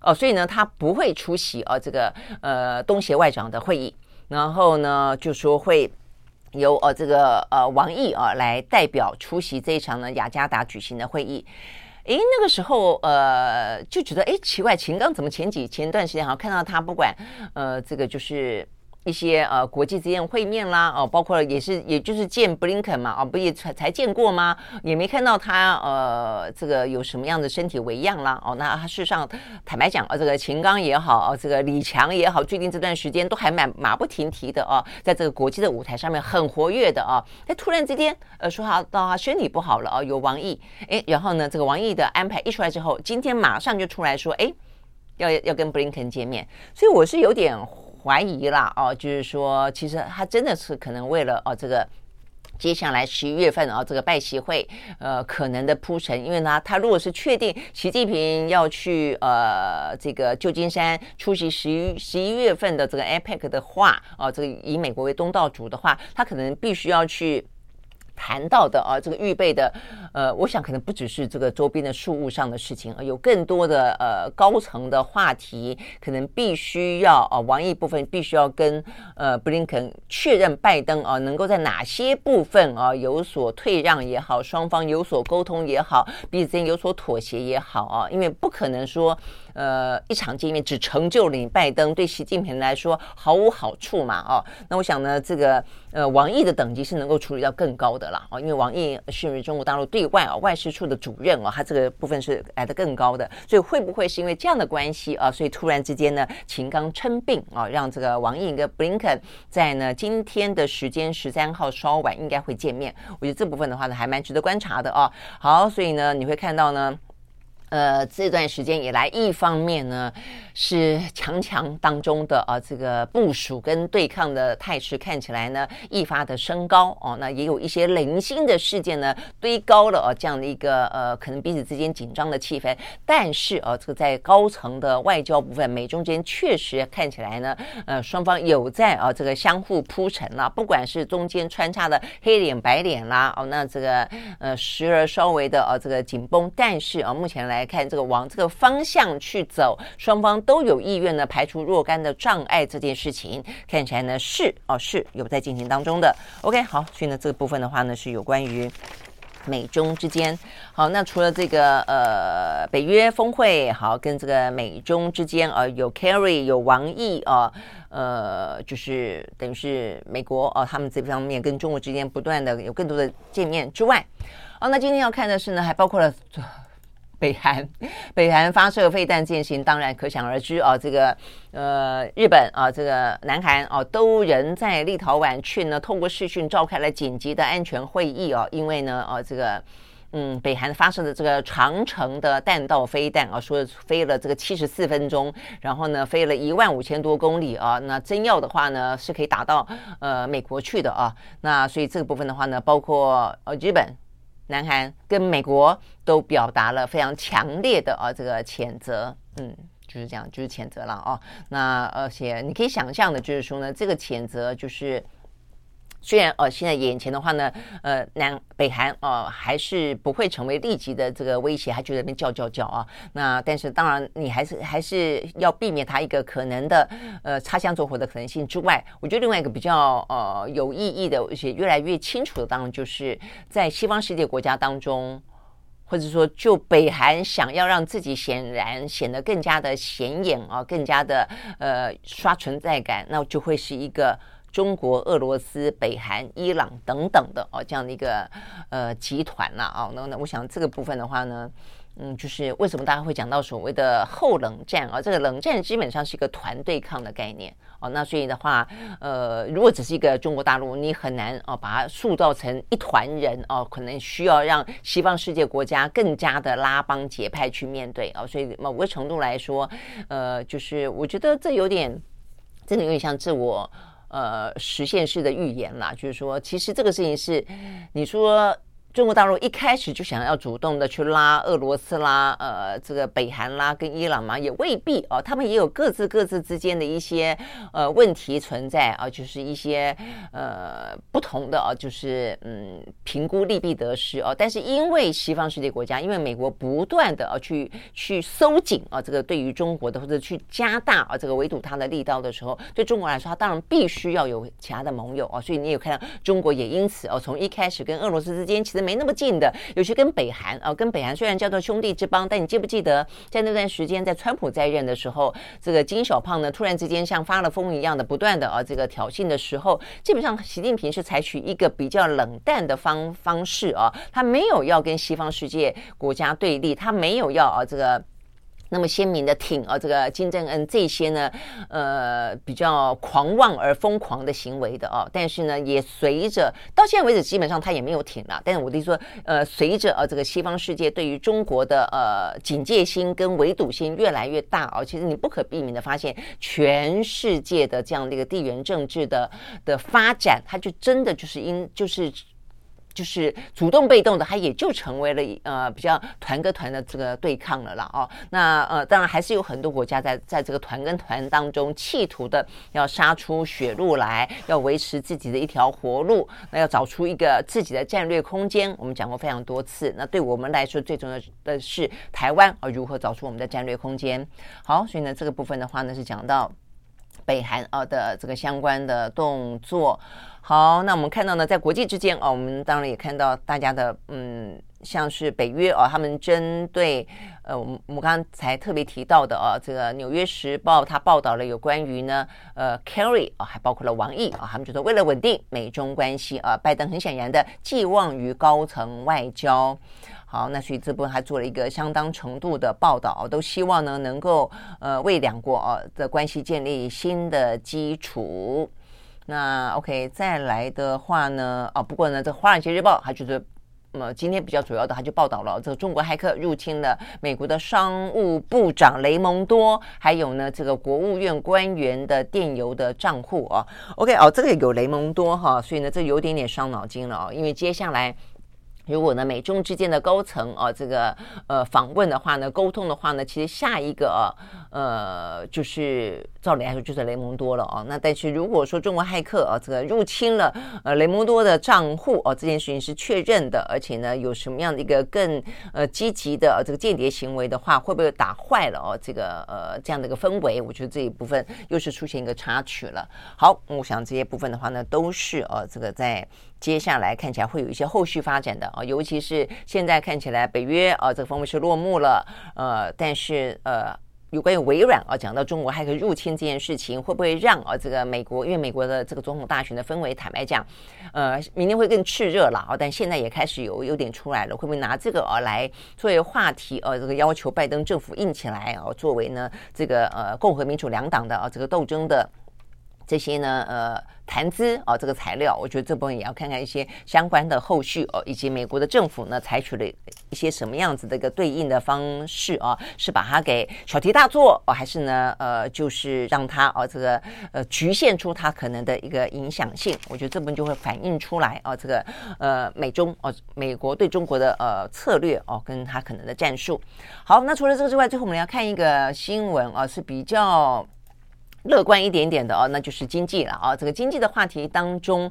哦，所以呢，他不会出席啊这个呃东协外长的会议。然后呢，就说会。由呃这个呃王毅啊来代表出席这一场呢雅加达举行的会议，诶，那个时候呃就觉得诶奇怪，秦刚怎么前几前段时间好像看到他不管呃这个就是一些呃国际之间会面啦，哦，包括也是也就是见布林肯嘛，哦，不也才才见过吗？也没看到他呃这个有什么样的身体微恙啦，哦，那他事实上坦白讲，哦，这个秦刚也好，哦，这个李强也好，最近这段时间都还蛮马不停蹄的哦，在这个国际的舞台上面很活跃的哦，哎，突然之间呃说他到他身体不好了哦，有王毅，哎，然后呢这个王毅的安排一出来之后，今天马上就出来说，哎，要要跟布林肯见面，所以我是有点。怀疑啦，哦，就是说，其实他真的是可能为了哦，这个接下来十一月份啊，这个拜习会，呃，可能的铺陈，因为呢，他如果是确定习近平要去呃这个旧金山出席十一十一月份的这个 APEC 的话，哦，这个以美国为东道主的话，他可能必须要去。谈到的啊，这个预备的，呃，我想可能不只是这个周边的事务上的事情，有更多的呃高层的话题，可能必须要啊，王毅部分必须要跟呃布林肯确认拜登啊，能够在哪些部分啊有所退让也好，双方有所沟通也好，彼此间有所妥协也好啊，因为不可能说。呃，一场见面只成就了你拜登，对习近平来说毫无好处嘛？哦，那我想呢，这个呃，王毅的等级是能够处理到更高的了哦，因为王毅是中国大陆对外啊外事处的主任哦，他这个部分是来得更高的，所以会不会是因为这样的关系啊？所以突然之间呢，秦刚称病啊，让这个王毅跟布林肯在呢今天的时间十三号稍晚应该会见面，我觉得这部分的话呢还蛮值得观察的哦。好，所以呢你会看到呢。呃，这段时间以来，一方面呢是强强当中的啊，这个部署跟对抗的态势看起来呢愈发的升高哦，那也有一些零星的事件呢堆高了哦，这样的一个呃，可能彼此之间紧张的气氛。但是啊，这个在高层的外交部分，美中间确实看起来呢，呃，双方有在啊这个相互铺陈了，不管是中间穿插的黑脸白脸啦，哦，那这个呃时而稍微的啊这个紧绷，但是啊目前来。来看这个往这个方向去走，双方都有意愿呢，排除若干的障碍。这件事情看起来呢是哦是有在进行当中的。OK，好，所以呢这个部分的话呢是有关于美中之间。好，那除了这个呃北约峰会，好跟这个美中之间呃有 Kerry 有王毅啊呃，呃就是等于是美国哦、他们这方面跟中国之间不断的有更多的见面之外，好，那今天要看的是呢还包括了。北韩，北韩发射飞弹进行，当然可想而知啊。这个呃，日本啊，这个南韩啊，都人在立陶宛去呢，通过视讯召开了紧急的安全会议啊。因为呢，啊，这个嗯，北韩发射的这个长城的弹道飞弹啊，说飞了这个七十四分钟，然后呢，飞了一万五千多公里啊。那真要的话呢，是可以打到呃美国去的啊。那所以这个部分的话呢，包括呃日本。南韩跟美国都表达了非常强烈的啊这个谴责，嗯，就是这样，就是谴责了哦。那而且你可以想象的，就是说呢，这个谴责就是。虽然呃，现在眼前的话呢，呃，南北韩哦、还是不会成为立即的这个威胁，还就在那边叫叫叫啊。那但是当然，你还是还是要避免它一个可能的呃擦枪走火的可能性之外，我觉得另外一个比较呃有意义的，而且越来越清楚的，当然就是在西方世界国家当中，或者说就北韩想要让自己显然显得更加的显眼啊，更加的呃刷存在感，那就会是一个。中国、俄罗斯、北韩、伊朗等等的哦，这样的一个呃集团呐啊，那那我想这个部分的话呢，嗯，就是为什么大家会讲到所谓的后冷战啊？这个冷战基本上是一个团对抗的概念哦。那所以的话，呃，如果只是一个中国大陆，你很难哦把它塑造成一团人哦，可能需要让西方世界国家更加的拉帮结派去面对哦。所以某个程度来说，呃，就是我觉得这有点真的有点像自我。呃，实现式的预言啦，就是说，其实这个事情是你说。中国大陆一开始就想要主动的去拉俄罗斯啦，呃，这个北韩啦跟伊朗嘛，也未必哦，他们也有各自各自之间的一些呃问题存在啊，就是一些呃不同的啊，就是嗯评估利弊得失哦。但是因为西方世界国家，因为美国不断的啊去去收紧啊这个对于中国的或者去加大啊这个围堵它的力道的时候，对中国来说，它当然必须要有其他的盟友啊，所以你有看到中国也因此哦从一开始跟俄罗斯之间其实。没那么近的，尤其跟北韩啊，跟北韩虽然叫做兄弟之邦，但你记不记得在那段时间，在川普在任的时候，这个金小胖呢，突然之间像发了疯一样的不断的啊这个挑衅的时候，基本上习近平是采取一个比较冷淡的方方式啊，他没有要跟西方世界国家对立，他没有要啊这个。那么鲜明的挺啊，这个金正恩这些呢，呃，比较狂妄而疯狂的行为的哦，但是呢，也随着到现在为止，基本上他也没有挺了。但是我的意思说，呃，随着呃这个西方世界对于中国的呃警戒心跟围堵心越来越大哦，其实你不可避免的发现，全世界的这样的一个地缘政治的的发展，它就真的就是因就是。就是主动被动的，它也就成为了呃比较团跟团的这个对抗了啦哦。那呃当然还是有很多国家在在这个团跟团当中，企图的要杀出血路来，要维持自己的一条活路，那要找出一个自己的战略空间。我们讲过非常多次，那对我们来说最重要的是台湾啊如何找出我们的战略空间。好，所以呢这个部分的话呢是讲到北韩啊的这个相关的动作。好，那我们看到呢，在国际之间啊，我们当然也看到大家的嗯，像是北约啊，他们针对呃，我们我们刚才特别提到的啊，这个《纽约时报》它报道了有关于呢，呃，Kerry 啊，还包括了王毅啊，他们觉得为了稳定美中关系啊，拜登很显然的寄望于高层外交。好，那所以这部分还做了一个相当程度的报道，都希望呢能够呃为两国啊的关系建立新的基础。那 OK，再来的话呢，啊，不过呢，这《华尔街日报》它就是，呃，今天比较主要的，它就报道了这个中国骇客入侵了美国的商务部长雷蒙多，还有呢这个国务院官员的电邮的账户啊。OK，哦，这个有雷蒙多哈，所以呢，这有点点伤脑筋了啊，因为接下来。如果呢，美中之间的高层啊，这个呃访问的话呢，沟通的话呢，其实下一个啊，呃，就是照理来说就是雷蒙多了啊。那但是如果说中国骇客啊，这个入侵了呃雷蒙多的账户啊，这件事情是确认的，而且呢，有什么样的一个更呃积极的这个间谍行为的话，会不会打坏了哦这个呃这样的一个氛围？我觉得这一部分又是出现一个插曲了。好，我想这些部分的话呢，都是呃这个在。接下来看起来会有一些后续发展的啊，尤其是现在看起来北约啊这个峰会是落幕了，呃，但是呃有关于微软啊讲到中国骇客入侵这件事情，会不会让啊这个美国，因为美国的这个总统大选的氛围，坦白讲，呃，明天会更炽热了啊，但现在也开始有有点出来了，会不会拿这个啊来作为话题啊，这个要求拜登政府硬起来啊，作为呢这个呃共和民主两党的啊这个斗争的。这些呢，呃，谈资啊，这个材料，我觉得这部分也要看看一些相关的后续哦，以及美国的政府呢，采取了一些什么样子的一个对应的方式啊，是把它给小题大做哦，还是呢，呃，就是让它哦，这个呃，局限出它可能的一个影响性？我觉得这部分就会反映出来啊，这个呃，美中哦，美国对中国的呃策略哦，跟它可能的战术。好，那除了这个之外，最后我们要看一个新闻啊，是比较。乐观一点点的哦，那就是经济了啊。这个经济的话题当中，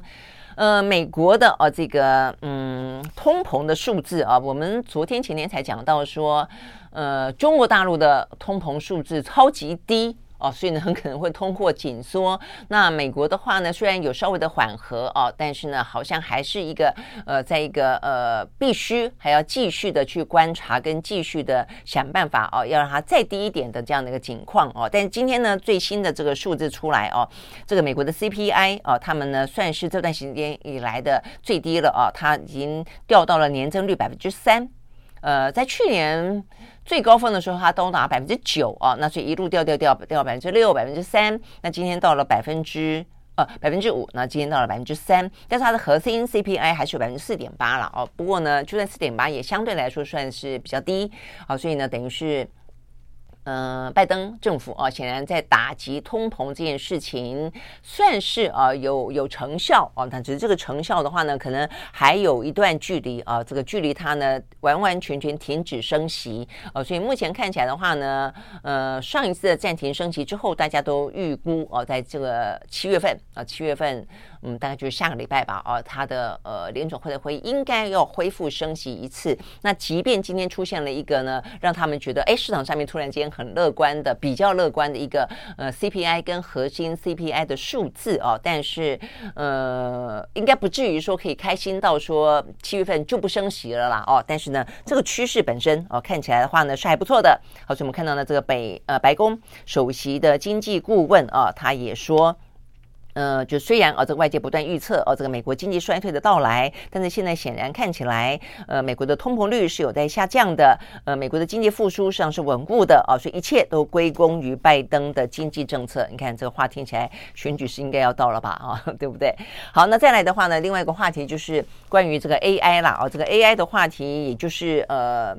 呃，美国的哦，这个嗯，通膨的数字啊，我们昨天前天才讲到说，呃，中国大陆的通膨数字超级低。哦，所以呢，很可能会通货紧缩。那美国的话呢，虽然有稍微的缓和哦，但是呢，好像还是一个呃，在一个呃，必须还要继续的去观察跟继续的想办法哦，要让它再低一点的这样的一个情况哦。但是今天呢，最新的这个数字出来哦，这个美国的 CPI 哦，他们呢算是这段时间以来的最低了哦，它已经掉到了年增率百分之三。呃，在去年。最高峰的时候，它都达百分之九啊，那所以一路掉掉掉掉百分之六、百分之三，那今天到了百分之呃百分之五，那今天到了百分之三，但是它的核心 CPI 还是有百分之四点八了哦。不过呢，就算四点八也相对来说算是比较低啊，所以呢，等于是。呃，拜登政府啊，显然在打击通膨这件事情算是啊有有成效啊，但只是这个成效的话呢，可能还有一段距离啊，这个距离它呢完完全全停止升息啊，所以目前看起来的话呢，呃，上一次的暂停升息之后，大家都预估啊，在这个七月份啊，七月份。嗯，大概就是下个礼拜吧，哦，它的呃联准会的会议应该要恢复升息一次。那即便今天出现了一个呢，让他们觉得哎，市场上面突然间很乐观的、比较乐观的一个呃 CPI 跟核心 CPI 的数字哦，但是呃，应该不至于说可以开心到说七月份就不升息了啦哦。但是呢，这个趋势本身哦，看起来的话呢是还不错的。好，所以我们看到呢，这个北呃白宫首席的经济顾问啊、哦，他也说。呃，就虽然呃，这个外界不断预测哦，这个美国经济衰退的到来，但是现在显然看起来，呃，美国的通膨率是有在下降的，呃，美国的经济复苏实际上是稳固的啊，所以一切都归功于拜登的经济政策。你看这个话听起来，选举是应该要到了吧？啊，对不对？好，那再来的话呢，另外一个话题就是关于这个 AI 啦，啊，这个 AI 的话题，也就是呃。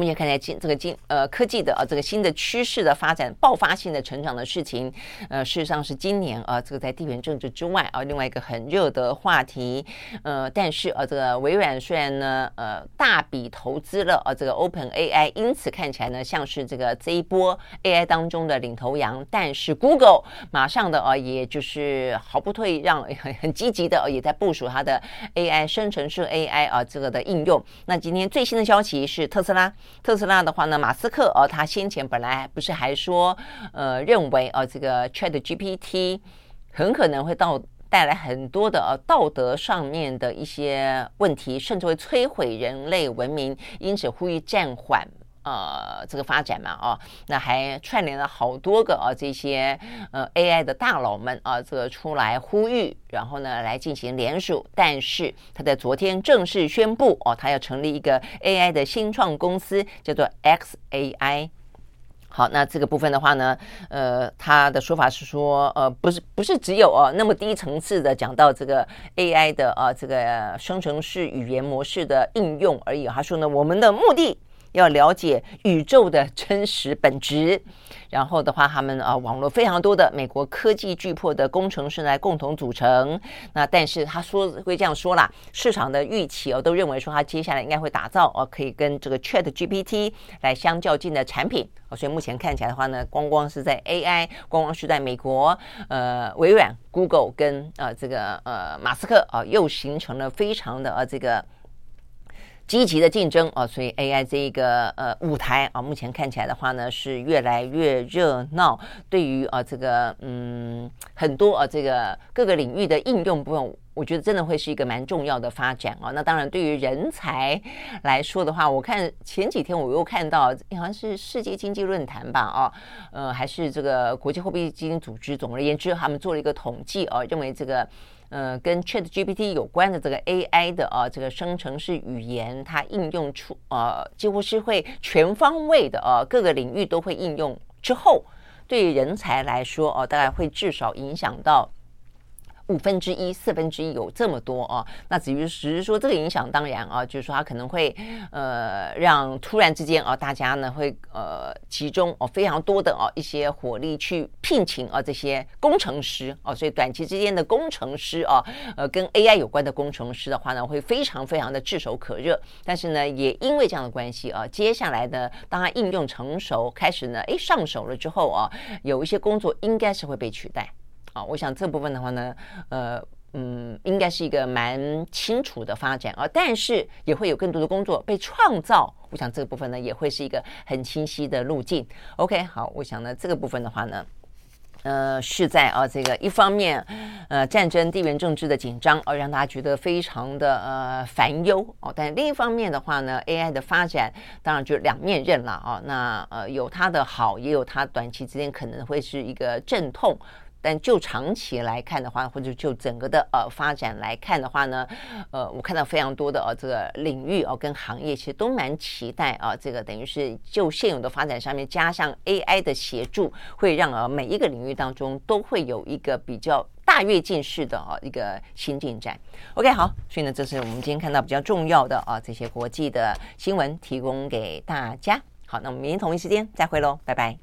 目前看来，今这个今呃科技的啊这个新的趋势的发展，爆发性的成长的事情，呃，事实上是今年啊这个在地缘政治之外啊另外一个很热的话题，呃，但是啊这个微软虽然呢呃大笔投资了啊这个 Open AI，因此看起来呢像是这个这一波 AI 当中的领头羊，但是 Google 马上的啊也就是毫不退让，很很积极的啊也在部署它的 AI 生成式 AI 啊这个的应用。那今天最新的消息是特斯拉。特斯拉的话呢，马斯克哦，他先前本来不是还说，呃，认为哦，这个 ChatGPT 很可能会到带来很多的呃道德上面的一些问题，甚至会摧毁人类文明，因此呼吁暂缓。呃，这个发展嘛，哦，那还串联了好多个啊，这些呃 AI 的大佬们啊，这个出来呼吁，然后呢来进行联署。但是他在昨天正式宣布，哦，他要成立一个 AI 的新创公司，叫做 xAI。好，那这个部分的话呢，呃，他的说法是说，呃，不是不是只有哦那么低层次的讲到这个 AI 的啊这个生成式语言模式的应用而已。他说呢，我们的目的。要了解宇宙的真实本质，然后的话，他们啊，网络非常多的美国科技巨擘的工程师来共同组成。那但是他说会这样说啦，市场的预期哦，都认为说他接下来应该会打造哦，可以跟这个 Chat GPT 来相较劲的产品。哦所以目前看起来的话呢，光光是在 AI，光光是在美国，呃，微软、Google 跟呃这个呃马斯克啊，又形成了非常的呃这个。积极的竞争啊，所以 AI 这一个呃舞台啊，目前看起来的话呢是越来越热闹。对于啊这个嗯很多啊这个各个领域的应用部分，我觉得真的会是一个蛮重要的发展啊。那当然，对于人才来说的话，我看前几天我又看到好像是世界经济论坛吧啊，呃还是这个国际货币基金组织，总而言之，他们做了一个统计啊，认为这个。呃，跟 ChatGPT 有关的这个 AI 的啊，这个生成式语言，它应用出呃，几乎是会全方位的啊，各个领域都会应用。之后，对于人才来说哦，大概会至少影响到。五分之一、四分之一有这么多啊，那至于只是说这个影响，当然啊，就是说它可能会呃让突然之间啊，大家呢会呃集中哦非常多的啊一些火力去聘请啊这些工程师啊，所以短期之间的工程师啊，呃跟 AI 有关的工程师的话呢，会非常非常的炙手可热。但是呢，也因为这样的关系啊，接下来呢，当它应用成熟，开始呢，哎上手了之后啊，有一些工作应该是会被取代。啊，我想这部分的话呢，呃，嗯，应该是一个蛮清楚的发展啊，但是也会有更多的工作被创造。我想这个部分呢，也会是一个很清晰的路径。OK，好，我想呢，这个部分的话呢，呃，是在啊，这个一方面，呃，战争、地缘政治的紧张，而让大家觉得非常的呃烦忧哦。但另一方面的话呢，AI 的发展当然就两面刃了啊。那呃，有它的好，也有它短期之间可能会是一个阵痛。但就长期来看的话，或者就整个的呃发展来看的话呢，呃，我看到非常多的呃这个领域哦、跟行业其实都蛮期待啊、这个等于是就现有的发展上面加上 AI 的协助，会让呃每一个领域当中都会有一个比较大跃进式的啊、一个新进展。OK，好，所以呢，这是我们今天看到比较重要的啊、这些国际的新闻，提供给大家。好，那我们明天同一时间再会喽，拜拜。